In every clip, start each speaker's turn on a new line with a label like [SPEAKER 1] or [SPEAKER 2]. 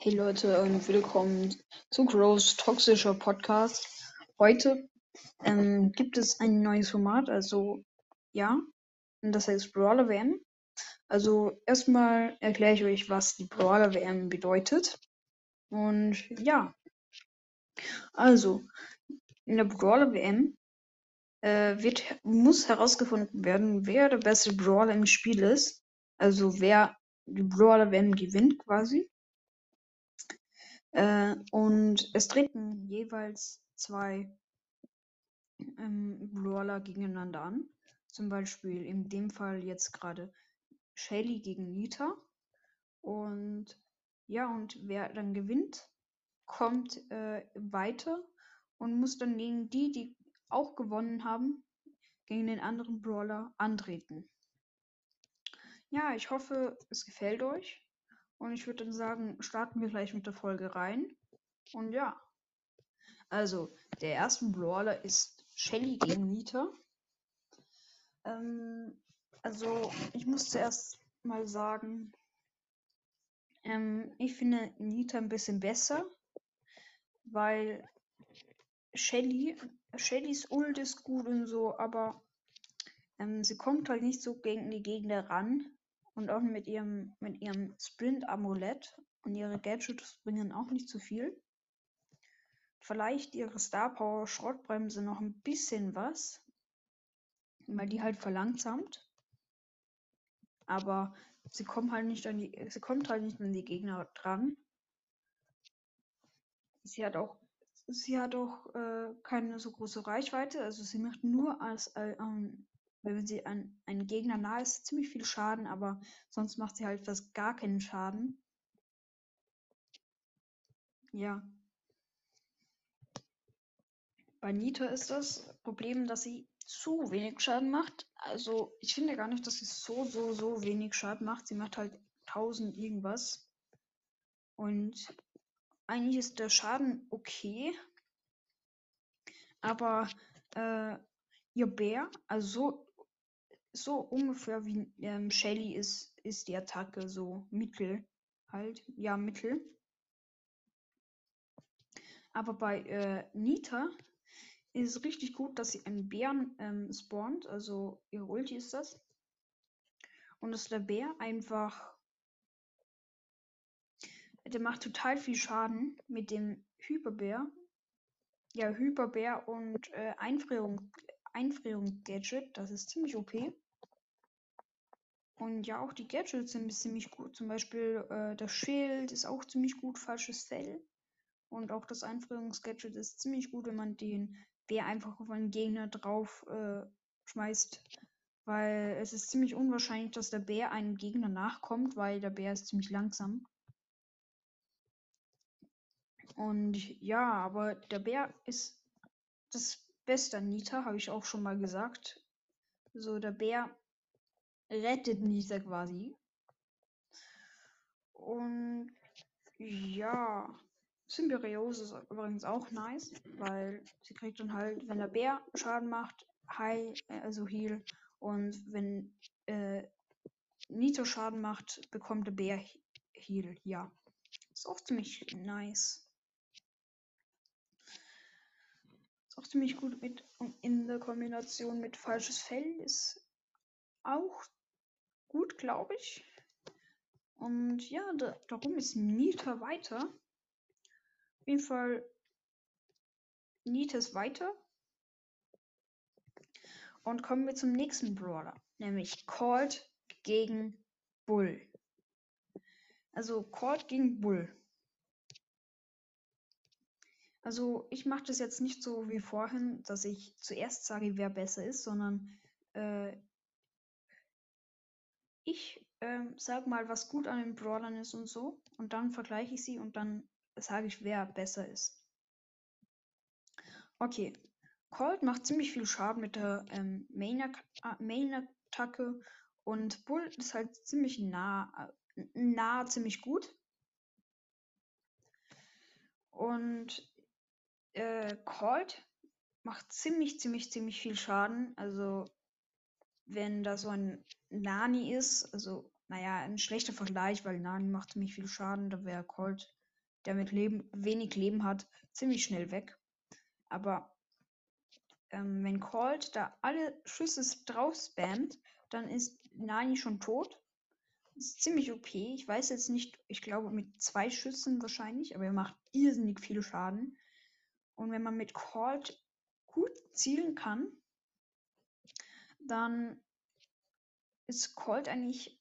[SPEAKER 1] Hey Leute und willkommen zu Grows toxischer Podcast. Heute ähm, gibt es ein neues Format, also ja, das heißt Brawler WM. Also erstmal erkläre ich euch, was die Brawler WM bedeutet. Und ja, also in der Brawler WM äh, wird, muss herausgefunden werden, wer der beste Brawler im Spiel ist. Also wer die Brawler WM gewinnt quasi. Äh, und es treten jeweils zwei ähm, Brawler gegeneinander an. Zum Beispiel in dem Fall jetzt gerade Shelly gegen Nita. Und ja, und wer dann gewinnt, kommt äh, weiter und muss dann gegen die, die auch gewonnen haben, gegen den anderen Brawler antreten. Ja, ich hoffe, es gefällt euch. Und ich würde dann sagen, starten wir gleich mit der Folge rein. Und ja. Also, der erste Brawler ist Shelly gegen Nita. Ähm, also, ich muss zuerst mal sagen, ähm, ich finde Nita ein bisschen besser, weil Shelly, Shellys Ult ist gut und so, aber ähm, sie kommt halt nicht so gegen die Gegner ran. Und auch mit ihrem, mit ihrem Sprint-Amulett und ihre Gadgets bringen auch nicht zu viel. Vielleicht ihre Star Power Schrottbremse noch ein bisschen was, weil die halt verlangsamt. Aber sie kommt halt nicht an die, sie kommt halt nicht an die Gegner dran. Sie hat auch, sie hat auch äh, keine so große Reichweite. Also sie macht nur als äh, ähm, wenn sie an einen Gegner nah ist, ziemlich viel Schaden, aber sonst macht sie halt fast gar keinen Schaden. Ja. Bei Nita ist das Problem, dass sie zu wenig Schaden macht. Also ich finde gar nicht, dass sie so, so, so wenig Schaden macht. Sie macht halt 1000 irgendwas. Und eigentlich ist der Schaden okay. Aber äh, ihr Bär, also so so ungefähr wie ähm, Shelly ist, ist die Attacke so mittel. Halt, ja, mittel. Aber bei äh, Nita ist es richtig gut, dass sie einen Bären ähm, spawnt. Also ihre Ulti ist das. Und dass der Bär einfach. Der macht total viel Schaden mit dem Hyperbär. Ja, Hyperbär und äh, Einfrierung, Einfrierung-Gadget. Das ist ziemlich OP. Und ja, auch die Gadgets sind ziemlich gut. Zum Beispiel äh, das Schild ist auch ziemlich gut, falsches Fell. Und auch das Einfrierungsgadget ist ziemlich gut, wenn man den Bär einfach auf einen Gegner drauf äh, schmeißt. Weil es ist ziemlich unwahrscheinlich, dass der Bär einem Gegner nachkommt, weil der Bär ist ziemlich langsam. Und ja, aber der Bär ist das beste Nita, habe ich auch schon mal gesagt. So, der Bär rettet Nisa quasi. Und ja, Symbiose ist übrigens auch nice, weil sie kriegt dann halt, wenn der Bär Schaden macht, High, also Heal. Und wenn äh, Nito Schaden macht, bekommt der Bär Heal. Ja. Ist auch ziemlich nice. Ist auch ziemlich gut mit in der Kombination mit falsches Fell ist auch gut, glaube ich. Und ja, da, darum ist Nita weiter. Auf jeden Fall, Nita ist weiter. Und kommen wir zum nächsten Brawler, nämlich Colt gegen Bull. Also Colt gegen Bull. Also ich mache das jetzt nicht so wie vorhin, dass ich zuerst sage, wer besser ist, sondern äh, ich ähm, sag mal, was gut an den Brawlern ist und so. Und dann vergleiche ich sie und dann sage ich, wer besser ist. Okay. Colt macht ziemlich viel Schaden mit der ähm, Main-Attacke Main und Bull ist halt ziemlich nah, äh, nah ziemlich gut. Und äh, Colt macht ziemlich, ziemlich, ziemlich viel Schaden. Also wenn da so ein Nani ist, also, naja, ein schlechter Vergleich, weil Nani macht ziemlich viel Schaden, da wäre Colt der mit Leben, wenig Leben hat, ziemlich schnell weg. Aber ähm, wenn Colt da alle Schüsse drauf spammt, dann ist Nani schon tot. Ist ziemlich OP. Ich weiß jetzt nicht, ich glaube mit zwei Schüssen wahrscheinlich, aber er macht irrsinnig viel Schaden. Und wenn man mit Colt gut zielen kann, dann ist Colt eigentlich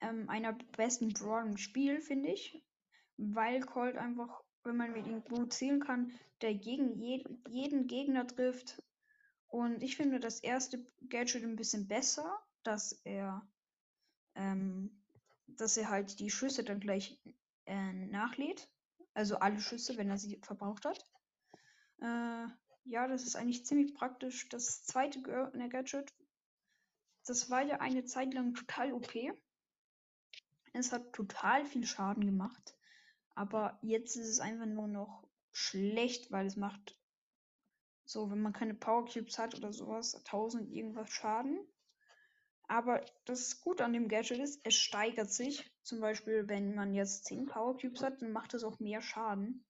[SPEAKER 1] ähm, einer der besten Brawler im Spiel, finde ich. Weil Colt einfach, wenn man mit ihm gut zielen kann, der gegen je jeden Gegner trifft. Und ich finde das erste Gadget ein bisschen besser, dass er, ähm, dass er halt die Schüsse dann gleich äh, nachlädt. Also alle Schüsse, wenn er sie verbraucht hat. Äh, ja, das ist eigentlich ziemlich praktisch. Das zweite ne, Gadget, das war ja eine Zeit lang total OP. Es hat total viel Schaden gemacht. Aber jetzt ist es einfach nur noch schlecht, weil es macht so, wenn man keine Power Cubes hat oder sowas, 1000 irgendwas Schaden. Aber das Gute an dem Gadget ist, es steigert sich. Zum Beispiel, wenn man jetzt 10 Power Cubes hat, dann macht es auch mehr Schaden.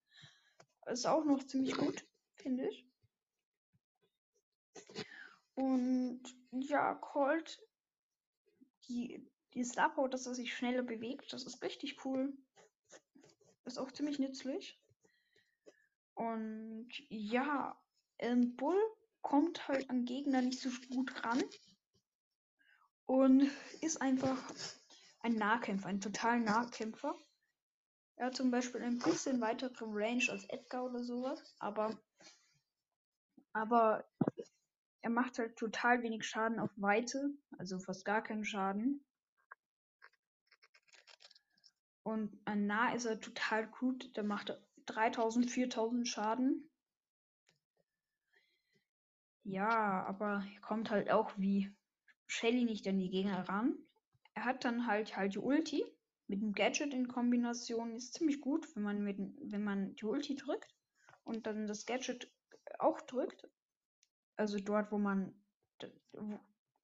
[SPEAKER 1] Ist auch noch ziemlich gut, finde ich. Und ja, Colt, die, die Star Power, dass er sich schneller bewegt, das ist richtig cool. Ist auch ziemlich nützlich. Und ja, ähm, Bull kommt halt an Gegner nicht so gut ran. Und ist einfach ein Nahkämpfer, ein total Nahkämpfer. Er hat zum Beispiel ein bisschen weitere Range als Edgar oder sowas, aber, aber er macht halt total wenig Schaden auf Weite, also fast gar keinen Schaden. Und an nah ist er total gut, der macht 3000, 4000 Schaden. Ja, aber er kommt halt auch wie Shelly nicht an die Gegner ran. Er hat dann halt halt die Ulti mit dem Gadget in Kombination ist ziemlich gut, wenn man mit wenn man die Ulti drückt und dann das Gadget auch drückt. Also dort, wo man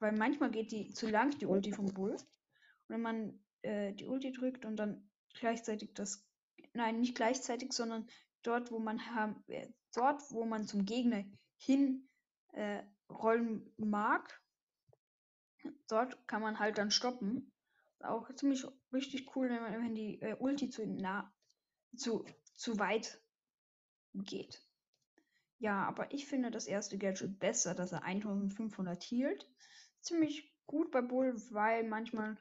[SPEAKER 1] weil manchmal geht die zu lang die Ulti vom Bull. Und wenn man äh, die Ulti drückt und dann gleichzeitig das nein, nicht gleichzeitig, sondern dort, wo man äh, dort, wo man zum Gegner hin äh, rollen mag, dort kann man halt dann stoppen. Auch ziemlich richtig cool, wenn, man, wenn die äh, Ulti zu nah, zu, zu weit geht. Ja, aber ich finde das erste Gadget besser, dass er 1500 hielt. Ziemlich gut bei Bull, weil manchmal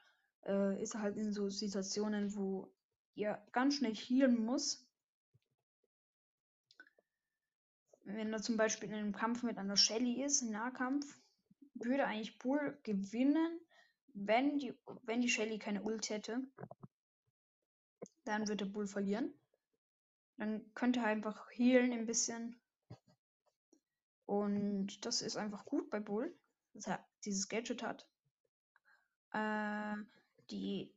[SPEAKER 1] äh, ist er halt in so Situationen, wo ihr ganz schnell healen muss. Wenn er zum Beispiel in einem Kampf mit einer Shelly ist, im Nahkampf, würde eigentlich Bull gewinnen, wenn die, wenn die Shelly keine Ult hätte. Dann würde Bull verlieren. Dann könnte er einfach healen ein bisschen. Und das ist einfach gut bei Bull, dass er dieses Gadget hat. Äh, die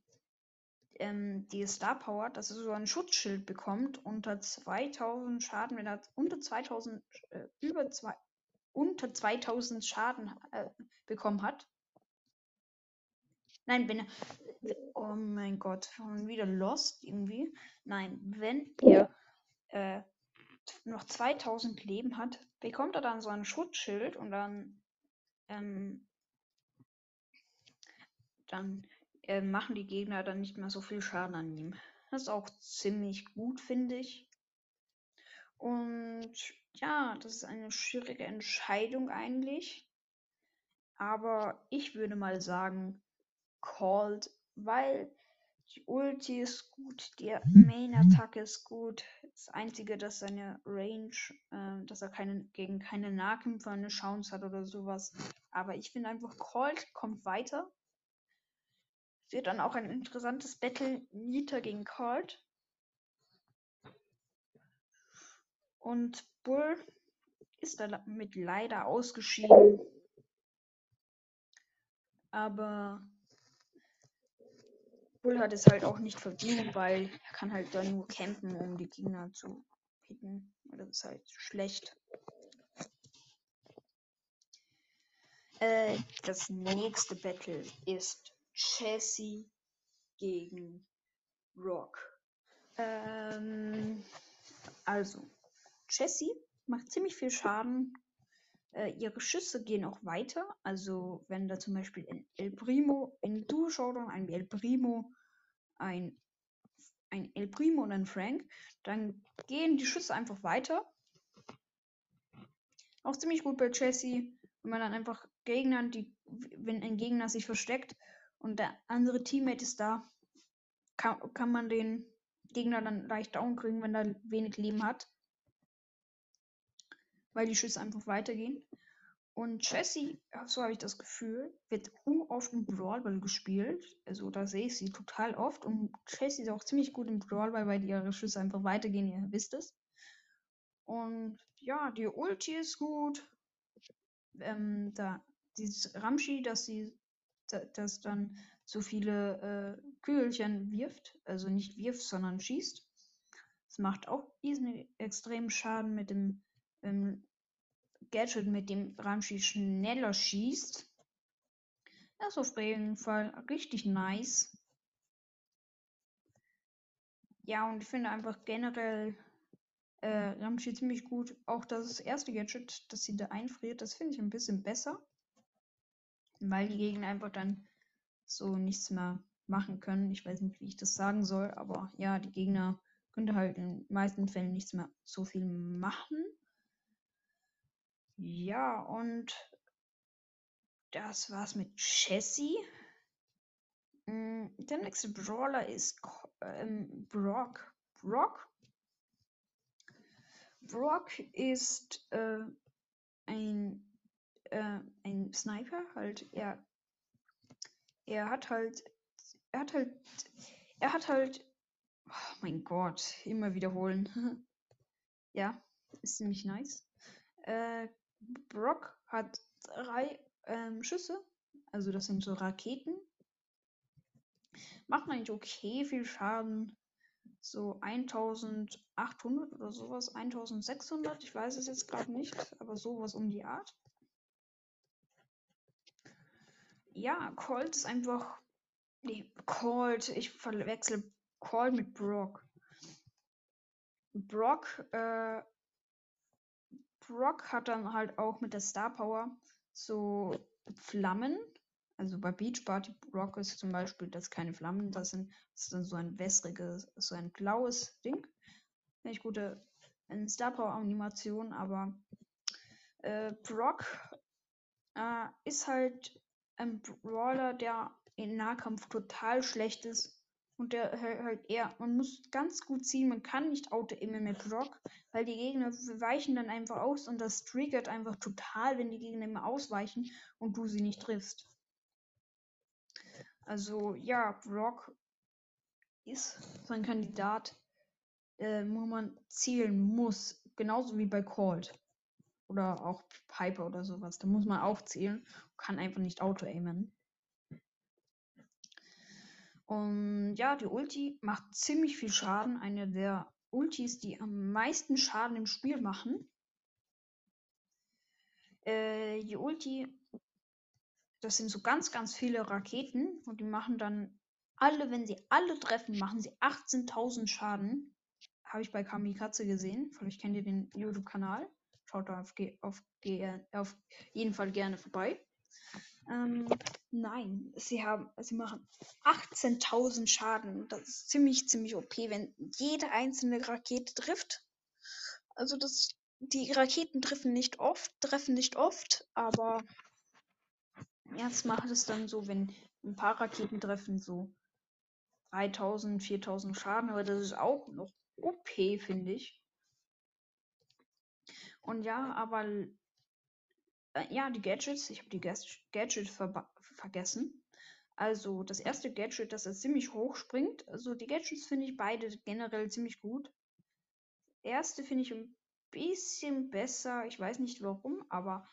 [SPEAKER 1] ähm, die Star Power, dass er so ein Schutzschild bekommt unter 2000 Schaden, wenn er unter 2000, äh, über zwei, unter 2000 Schaden äh, bekommen hat. Nein, wenn er, oh mein Gott, schon wieder Lost irgendwie. Nein, wenn er äh, noch 2000 Leben hat, bekommt er dann so ein Schutzschild und dann, ähm, dann äh, machen die Gegner dann nicht mehr so viel Schaden an ihm. Das ist auch ziemlich gut, finde ich. Und ja, das ist eine schwierige Entscheidung eigentlich. Aber ich würde mal sagen, Called, weil die Ulti ist gut, die Main-Attacke ist gut. Das Einzige, dass seine Range, äh, dass er keine, gegen keine Nahkämpfer eine Chance hat oder sowas. Aber ich finde einfach, Called kommt weiter wird dann auch ein interessantes Battle Nita gegen Colt. Und Bull ist damit leider ausgeschieden. Aber Bull hat es halt auch nicht verdient, weil er kann halt dann nur campen, um die Gegner zu hitten. Das ist halt schlecht. Äh, das nächste Battle ist Chassis gegen Rock. Ähm, Also, Jessie macht ziemlich viel Schaden. Äh, ihre Schüsse gehen auch weiter. Also, wenn da zum Beispiel ein El Primo, ein Duo-Showdown, ein El Primo, ein, ein El Primo und ein Frank, dann gehen die Schüsse einfach weiter. Auch ziemlich gut bei Jessie, wenn man dann einfach Gegnern, die, wenn ein Gegner sich versteckt und der andere Teammate ist da, kann, kann man den Gegner dann leicht down kriegen, wenn er wenig Leben hat. Weil die Schüsse einfach weitergehen. Und Jessie, so habe ich das Gefühl, wird oft im Brawlball gespielt. Also da sehe ich sie total oft. Und Jessie ist auch ziemlich gut im Brawlball, weil ihre Schüsse einfach weitergehen, ihr wisst es. Und ja, die Ulti ist gut. Ähm, da dieses Ramschi, dass sie das dann so viele äh, Kügelchen wirft, also nicht wirft, sondern schießt. Das macht auch diesen extremen Schaden mit dem ähm, Gadget, mit dem Ramschi schneller schießt. Das ist auf jeden Fall richtig nice. Ja, und ich finde einfach generell äh, Ramschi ziemlich gut. Auch das erste Gadget, das sie da einfriert, das finde ich ein bisschen besser. Weil die Gegner einfach dann so nichts mehr machen können. Ich weiß nicht, wie ich das sagen soll, aber ja, die Gegner können halt in den meisten Fällen nichts mehr so viel machen. Ja, und das war's mit Jessie. Mm, der nächste Brawler ist ähm, Brock. Brock? Brock ist äh, ein, äh, ein Sniper, halt er er hat halt, er hat halt, er hat halt, oh mein Gott, immer wiederholen. ja, ist ziemlich nice. Äh, Brock hat drei ähm, Schüsse, also das sind so Raketen. Macht eigentlich okay viel Schaden. So 1800 oder sowas, 1600, ich weiß es jetzt gerade nicht, aber sowas um die Art. Ja, Colt ist einfach. Nee, Colt. Ich verwechsel Colt mit Brock. Brock, äh, Brock hat dann halt auch mit der Star Power so Flammen. Also bei Beach Party Brock ist zum Beispiel das keine Flammen, das, sind, das ist dann so ein wässriges, so ein blaues Ding. Nicht gute Star Power Animation, aber äh, Brock äh, ist halt ein Brawler, der in Nahkampf total schlecht ist. Und der halt eher, man muss ganz gut ziehen, man kann nicht auto-aimen mit Brock, weil die Gegner weichen dann einfach aus und das triggert einfach total, wenn die Gegner immer ausweichen und du sie nicht triffst. Also ja, Brock ist so ein Kandidat, äh, wo man zielen muss. Genauso wie bei Cold. Oder auch Piper oder sowas. Da muss man auch zielen kann einfach nicht auto-aimen. Und ja, die Ulti macht ziemlich viel Schaden. Eine der Ultis, die am meisten Schaden im Spiel machen. Äh, die Ulti, das sind so ganz, ganz viele Raketen und die machen dann alle, wenn sie alle treffen, machen sie 18.000 Schaden. Habe ich bei Kamikaze gesehen. Vielleicht kennt ihr den YouTube-Kanal. Schaut da auf, auf, auf jeden Fall gerne vorbei. Ähm, nein, sie haben, sie machen 18.000 Schaden. Das ist ziemlich, ziemlich OP, wenn jede einzelne Rakete trifft. Also das, die Raketen treffen nicht oft, treffen nicht oft, aber jetzt macht es dann so, wenn ein paar Raketen treffen, so 3000, 4000 Schaden, aber das ist auch noch OP, finde ich. Und ja, aber ja, die Gadgets. Ich habe die Gadgets ver vergessen. Also das erste Gadget, das ist ziemlich hoch springt. Also die Gadgets finde ich beide generell ziemlich gut. Erste finde ich ein bisschen besser. Ich weiß nicht warum, aber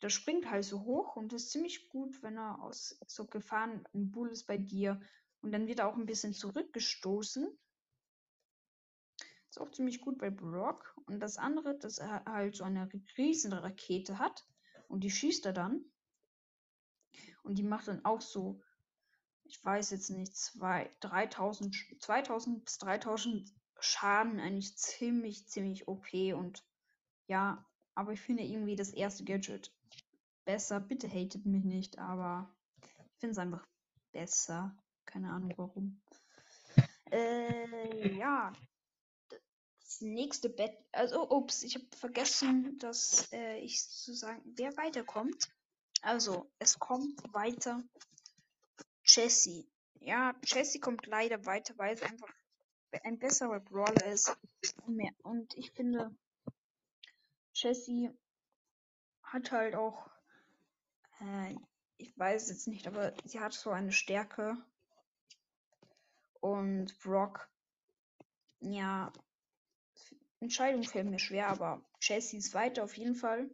[SPEAKER 1] das springt halt so hoch und ist ziemlich gut, wenn er aus so Gefahren ein Bull ist bei dir. Und dann wird er auch ein bisschen zurückgestoßen. Ist auch ziemlich gut bei Brock. Und das andere, dass er halt so eine riesen Rakete hat. Und die schießt er dann. Und die macht dann auch so, ich weiß jetzt nicht, zwei, 3000, 2000 bis 3000 Schaden eigentlich ziemlich, ziemlich OP und ja, aber ich finde irgendwie das erste Gadget besser. Bitte hatet mich nicht, aber ich finde es einfach besser. Keine Ahnung warum. Äh, ja. Nächste Bett. Also, ups, ich habe vergessen, dass äh, ich zu sagen, wer weiterkommt. Also, es kommt weiter Jessie. Ja, Jessie kommt leider weiter, weil es einfach ein besserer Brawler ist. Und, mehr. und ich finde, Jessie hat halt auch, äh, ich weiß jetzt nicht, aber sie hat so eine Stärke. Und Brock, ja, Entscheidung fällt mir schwer, aber Jessie ist weiter auf jeden Fall.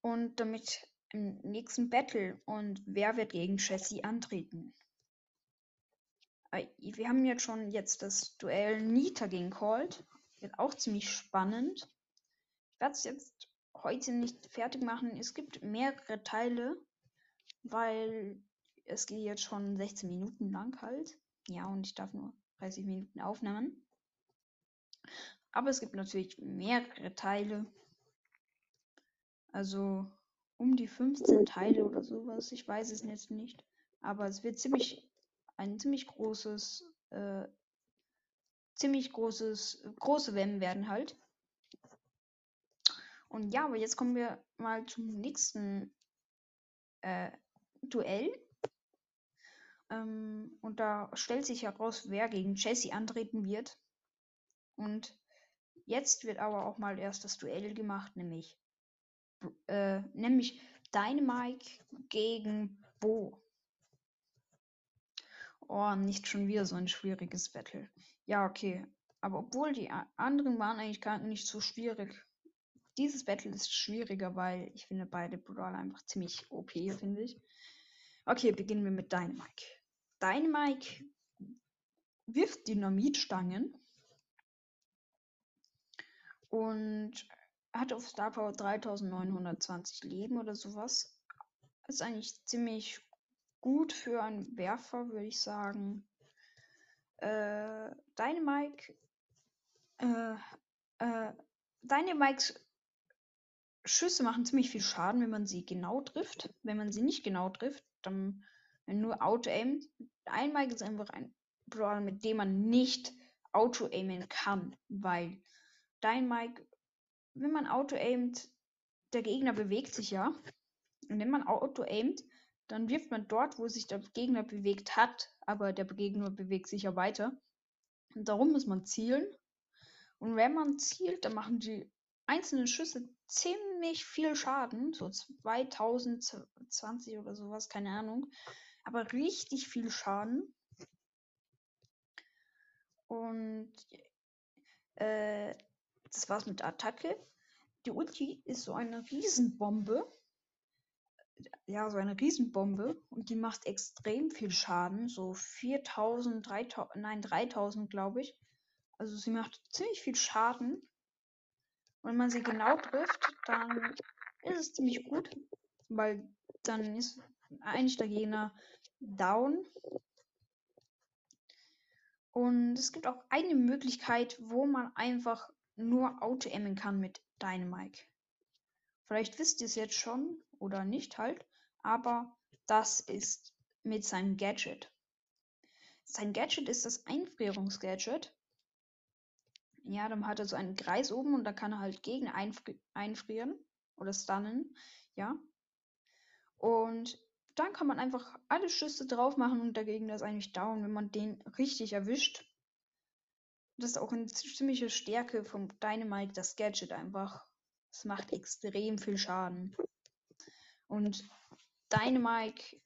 [SPEAKER 1] Und damit im nächsten Battle. Und wer wird gegen Jessie antreten? Äh, wir haben jetzt schon jetzt das Duell Nita gegen Colt. Wird auch ziemlich spannend. Ich werde es jetzt heute nicht fertig machen. Es gibt mehrere Teile, weil es geht jetzt schon 16 Minuten lang halt. Ja, und ich darf nur 30 Minuten aufnehmen. Aber es gibt natürlich mehrere Teile. Also um die 15 Teile oder sowas. Ich weiß es jetzt nicht. Aber es wird ziemlich ein ziemlich großes, äh, ziemlich großes, große Wellen werden halt. Und ja, aber jetzt kommen wir mal zum nächsten äh, Duell. Ähm, und da stellt sich heraus, wer gegen Jesse antreten wird. Und jetzt wird aber auch mal erst das Duell gemacht, nämlich, äh, nämlich Dynamike gegen Bo. Oh, nicht schon wieder so ein schwieriges Battle. Ja, okay. Aber obwohl die anderen waren eigentlich gar nicht so schwierig. Dieses Battle ist schwieriger, weil ich finde beide Brawler einfach ziemlich OP, finde ich. Okay, beginnen wir mit Dynamike. Dynamike wirft Dynamitstangen und hat auf Star Power 3920 Leben oder sowas. Ist eigentlich ziemlich gut für einen Werfer, würde ich sagen. Äh, Dynamike. Äh, äh, Dynamikes Schüsse machen ziemlich viel Schaden, wenn man sie genau trifft. Wenn man sie nicht genau trifft, dann nur Auto-Aimt. Dynamike ist einfach ein Brawler, mit dem man nicht Auto-Aimen kann, weil Dynamike, wenn man Auto-Aimt, der Gegner bewegt sich ja. Und wenn man Auto-Aimt, dann wirft man dort, wo sich der Gegner bewegt hat, aber der Gegner bewegt sich ja weiter. Und darum muss man zielen. Und wenn man zielt, dann machen die einzelnen Schüsse ziemlich viel Schaden. So 2020 oder sowas, keine Ahnung. Aber richtig viel Schaden. Und äh, das war's mit der Attacke. Die Ulti ist so eine Riesenbombe ja, so eine Riesenbombe und die macht extrem viel Schaden. So 4000, 3000, nein, 3000, glaube ich. Also sie macht ziemlich viel Schaden. Und wenn man sie genau trifft, dann ist es ziemlich gut, weil dann ist eigentlich der Gegner down. Und es gibt auch eine Möglichkeit, wo man einfach nur Auto-Aimen kann mit Dynamike. Vielleicht wisst ihr es jetzt schon oder nicht halt, aber das ist mit seinem Gadget. Sein Gadget ist das Einfrierungsgadget. Ja, dann hat er so einen Kreis oben und da kann er halt gegen einfri einfrieren oder stunnen. Ja. Und dann kann man einfach alle Schüsse drauf machen und der Gegner ist eigentlich down, wenn man den richtig erwischt. Das ist auch eine ziemliche Stärke vom Dynamite, das Gadget einfach. Es macht extrem viel Schaden. Und Dynamike,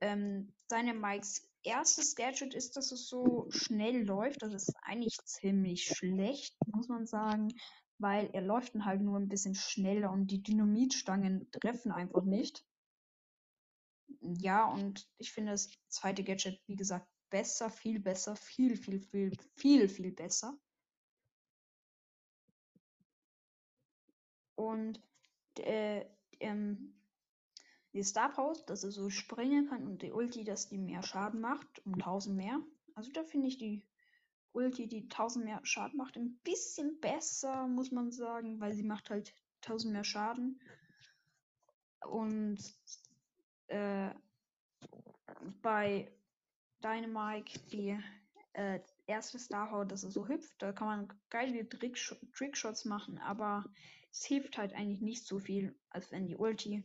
[SPEAKER 1] ähm, Dynamikes erstes Gadget ist, dass es so schnell läuft. Das ist eigentlich ziemlich schlecht, muss man sagen, weil er läuft dann halt nur ein bisschen schneller und die Dynamitstangen treffen einfach nicht. Ja, und ich finde das zweite Gadget, wie gesagt, besser, viel besser, viel, viel, viel, viel, viel besser. Und äh, ähm, die Star Power, dass er so springen kann und die Ulti, dass die mehr Schaden macht, um 1000 mehr. Also da finde ich die Ulti, die 1000 mehr Schaden macht, ein bisschen besser, muss man sagen, weil sie macht halt 1000 mehr Schaden. Und äh, bei Dynamite die äh, erste Starhaut, dass er so hüpft, da kann man geile Tricksh Trickshots machen, aber es hilft halt eigentlich nicht so viel, als wenn die Ulti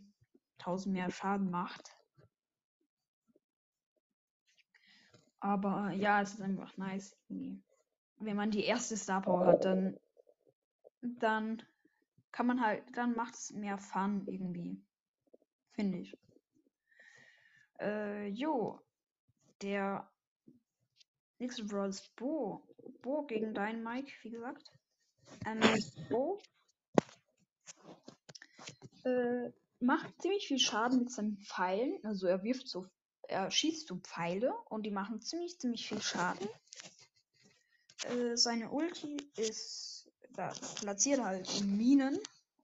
[SPEAKER 1] 1000 mehr Schaden macht. Aber ja, es ist einfach nice. Wenn man die erste Star Power hat, dann, dann kann man halt, dann macht es mehr Fun irgendwie. Finde ich. Äh, jo. Der nächste Brawl ist Bo. Bo gegen deinen Mike, wie gesagt. Ähm, Bo äh, macht ziemlich viel Schaden mit seinen Pfeilen. Also er wirft so er schießt so Pfeile und die machen ziemlich, ziemlich viel Schaden. Äh, seine Ulti ist, da platziert halt Minen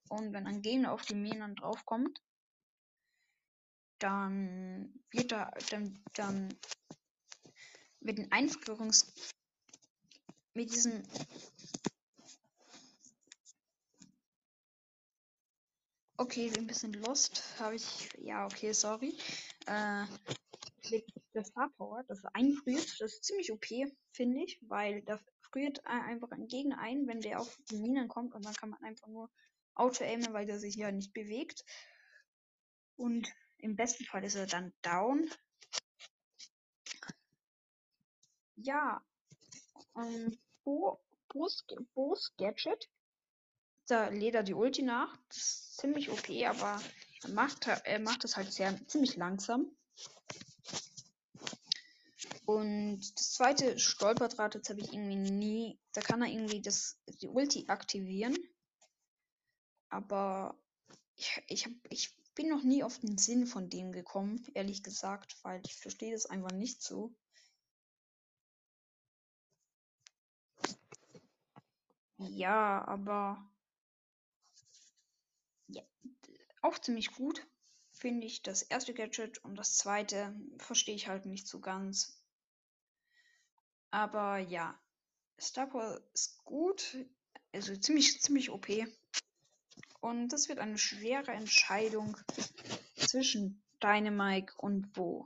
[SPEAKER 1] und wenn ein Gegner auf die Minen draufkommt, dann wird er, dann, dann mit den Einführungs, mit diesem Okay, ein bisschen lost. Habe ich. Ja, okay, sorry. Äh, der Star Power, das einfriert, das ist ziemlich OP, finde ich, weil da friert einfach ein Gegner ein, wenn der auf die Minen kommt und dann kann man einfach nur auto-aimen, weil der sich ja nicht bewegt. Und im besten Fall ist er dann down. Ja, ähm, Bo, Bo's, Bo's Gadget, da lädt er die Ulti nach. Das ist ziemlich OP, aber er macht, er macht das halt sehr ziemlich langsam. Und das zweite Stolperdraht, jetzt habe ich irgendwie nie. Da kann er irgendwie das, die Ulti aktivieren. Aber ich, ich, hab, ich bin noch nie auf den Sinn von dem gekommen, ehrlich gesagt, weil ich verstehe das einfach nicht so. Ja, aber ja, auch ziemlich gut finde ich das erste Gadget und das zweite verstehe ich halt nicht so ganz. Aber ja, Star ist gut, also ziemlich, ziemlich OP. Und das wird eine schwere Entscheidung zwischen Dynamike und Bo.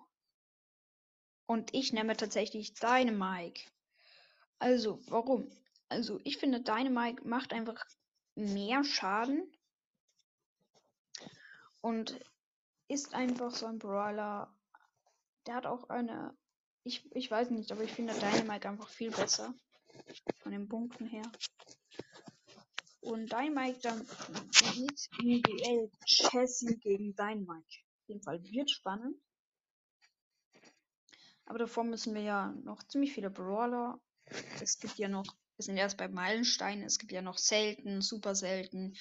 [SPEAKER 1] Und ich nehme tatsächlich Dynamike. Also, warum? Also, ich finde, Dynamike macht einfach mehr Schaden. Und ist einfach so ein Brawler. Der hat auch eine ich, ich weiß nicht, aber ich finde Dynamite einfach viel besser. Von den Punkten her. Und Dynamite dann mit individuell Chassis gegen Dynamite. Auf jeden Fall wird spannend. Aber davor müssen wir ja noch ziemlich viele Brawler. Es gibt ja noch, wir sind erst bei Meilensteinen, es gibt ja noch selten, super selten,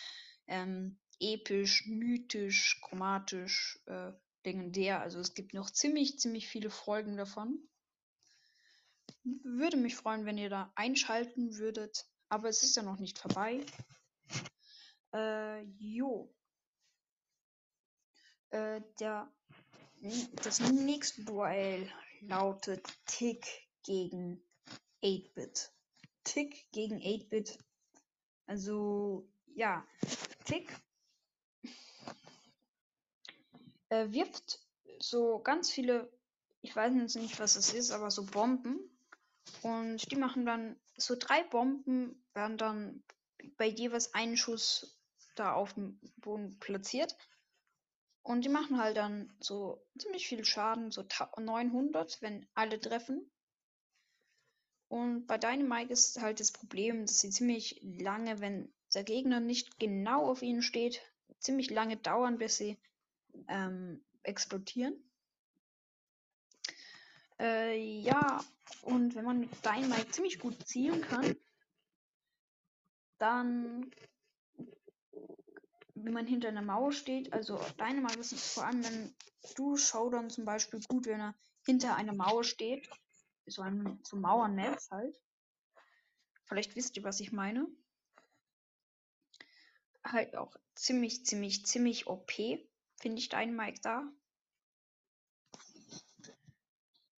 [SPEAKER 1] ähm, episch, mythisch, chromatisch, äh, legendär. Also es gibt noch ziemlich, ziemlich viele Folgen davon. Würde mich freuen, wenn ihr da einschalten würdet. Aber es ist ja noch nicht vorbei. Äh, jo. Äh, der, das nächste Duell lautet Tick gegen 8-Bit. Tick gegen 8-Bit. Also, ja. Tick äh, wirft so ganz viele, ich weiß jetzt nicht, was es ist, aber so Bomben und die machen dann so drei Bomben, werden dann bei jeweils einen Schuss da auf dem Boden platziert. Und die machen halt dann so ziemlich viel Schaden, so 900, wenn alle treffen. Und bei Dynamite ist halt das Problem, dass sie ziemlich lange, wenn der Gegner nicht genau auf ihnen steht, ziemlich lange dauern, bis sie ähm, explodieren. Äh, ja, und wenn man mit Dynamite ziemlich gut zielen kann, dann, wenn man hinter einer Mauer steht, also Dynamite ist vor allem, wenn du Showdown zum Beispiel gut, wenn er hinter einer Mauer steht, so ein so Mauernetz halt. Vielleicht wisst ihr, was ich meine. Halt auch ziemlich, ziemlich, ziemlich OP, finde ich Dynamite da.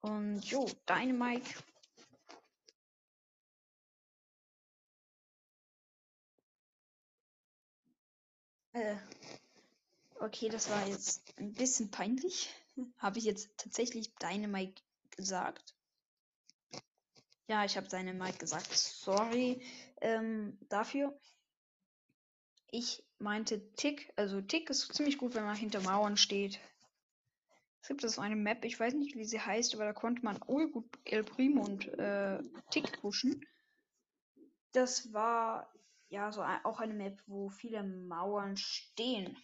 [SPEAKER 1] Und jo, Dynamite äh, okay, das war jetzt ein bisschen peinlich. habe ich jetzt tatsächlich Dynamite gesagt? Ja, ich habe Dynamite gesagt. Sorry ähm, dafür. Ich meinte Tick. Also Tick ist ziemlich gut, wenn man hinter Mauern steht. Es gibt so eine Map, ich weiß nicht, wie sie heißt, aber da konnte man gut El Primo und äh, Tick pushen. Das war ja so ein, auch eine Map, wo viele Mauern stehen.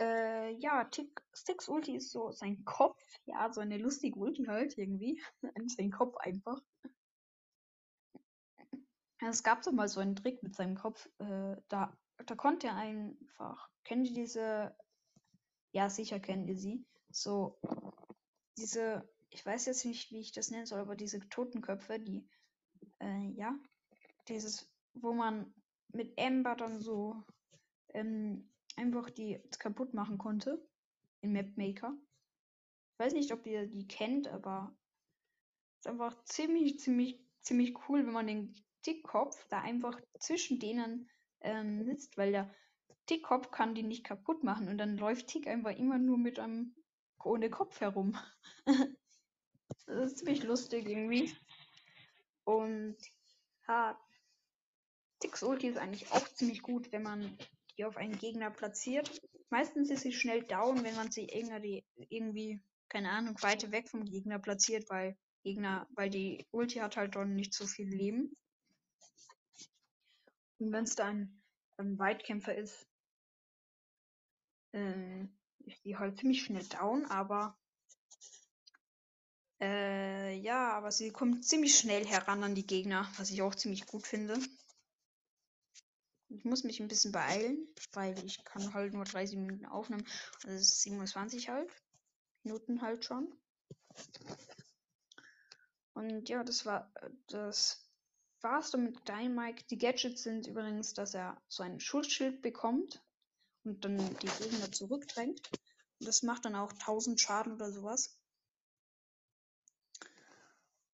[SPEAKER 1] Äh, ja, Tick, Sticks Ulti ist so sein Kopf. Ja, so eine lustige Ulti halt irgendwie. sein Kopf einfach. Es gab doch mal so einen Trick mit seinem Kopf. Äh, da, da konnte er einfach. Kennt ihr diese. Ja, sicher kennt ihr sie. So. Diese. Ich weiß jetzt nicht, wie ich das nennen soll, aber diese Totenköpfe, die. Äh, ja. Dieses. Wo man mit Ember dann so. Ähm, einfach die kaputt machen konnte. In Mapmaker. Ich weiß nicht, ob ihr die kennt, aber. Ist einfach ziemlich, ziemlich, ziemlich cool, wenn man den Dickkopf da einfach zwischen denen ähm, sitzt, weil der Dickkopf kann die nicht kaputt machen und dann läuft Tick einfach immer nur mit einem ohne Kopf herum. das ist ziemlich lustig irgendwie. Und ja, Ticks Ulti ist eigentlich auch ziemlich gut, wenn man die auf einen Gegner platziert. Meistens ist sie schnell down, wenn man sie irgendwie, irgendwie keine Ahnung, weiter weg vom Gegner platziert, weil Gegner, weil die Ulti hat halt dann nicht so viel Leben. Und wenn es dann ein Weitkämpfer ist, äh, ist die halt ziemlich schnell down, aber äh, ja, aber sie kommt ziemlich schnell heran an die Gegner, was ich auch ziemlich gut finde. Ich muss mich ein bisschen beeilen, weil ich kann halt nur 30 Minuten aufnehmen. Das ist 27 halt. Minuten halt schon. Und ja, das war das war's dann mit Dynamite. Die Gadgets sind übrigens, dass er so ein Schutzschild bekommt und dann die Gegner zurückdrängt. Und das macht dann auch 1000 Schaden oder sowas.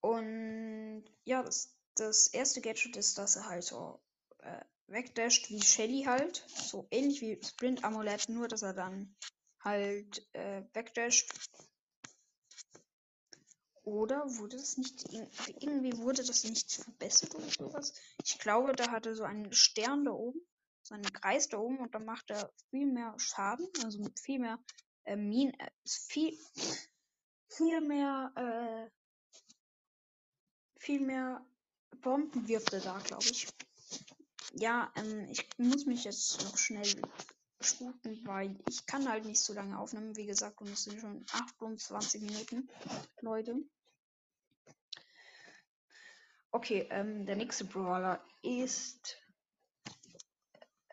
[SPEAKER 1] Und ja, das, das erste Gadget ist, dass er halt so äh, wegdasht wie Shelly halt. So ähnlich wie Sprint Amulett, nur dass er dann halt äh, wegdasht oder wurde das nicht, irgendwie wurde das nicht verbessert oder sowas? Ich glaube, da hatte so einen Stern da oben, so einen Kreis da oben und dann macht er viel mehr Schaden, also viel mehr äh, Minen, äh, viel, viel mehr, äh, viel mehr Bomben wirft er da, glaube ich. Ja, ähm, ich muss mich jetzt noch schnell sputen, weil ich kann halt nicht so lange aufnehmen. Wie gesagt, und es sind schon 28 Minuten, Leute. Okay, ähm, der nächste Brawler ist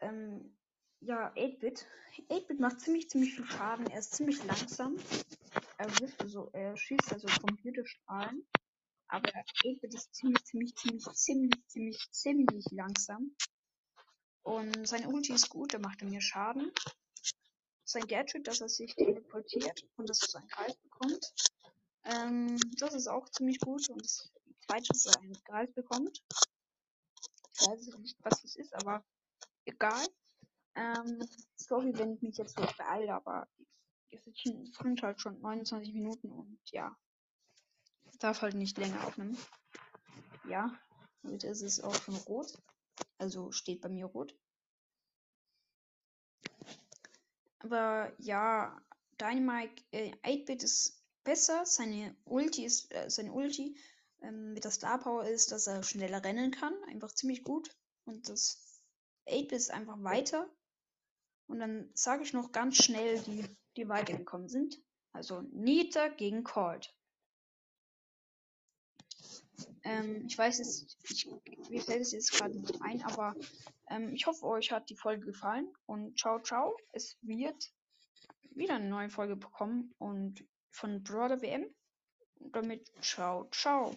[SPEAKER 1] ähm, ja 8-Bit. 8-Bit macht ziemlich, ziemlich viel Schaden. Er ist ziemlich langsam. Er wirft also, er schießt also Computerstrahlen. Aber 8-Bit ist ziemlich, ziemlich, ziemlich, ziemlich, ziemlich, ziemlich langsam. Und seine Ulti ist gut, er macht mir Schaden. Sein Gadget, dass er sich teleportiert und dass er seinen Kreis bekommt. Ähm, das ist auch ziemlich gut und das zweites ein Gehalt bekommt. Ich weiß nicht, was das ist, aber egal. Ähm, sorry, wenn ich mich jetzt so beeile, aber es sind halt schon 29 Minuten und ja, ich darf halt nicht länger aufnehmen. Ja, heute ist es auch schon rot. Also steht bei mir rot. Aber ja, Dynamite äh, 8-Bit ist besser. Seine Ulti ist, äh, seine Ulti ähm, mit der Star Power ist, dass er schneller rennen kann. Einfach ziemlich gut. Und das 8-Bit ist einfach weiter. Und dann sage ich noch ganz schnell, die, die weitergekommen sind. Also Nita gegen Colt. Ähm, ich weiß jetzt, ich, mir fällt es jetzt gerade nicht ein, aber ähm, ich hoffe, euch hat die Folge gefallen. Und ciao, ciao. Es wird wieder eine neue Folge bekommen und von Brother WM. Und damit ciao, ciao.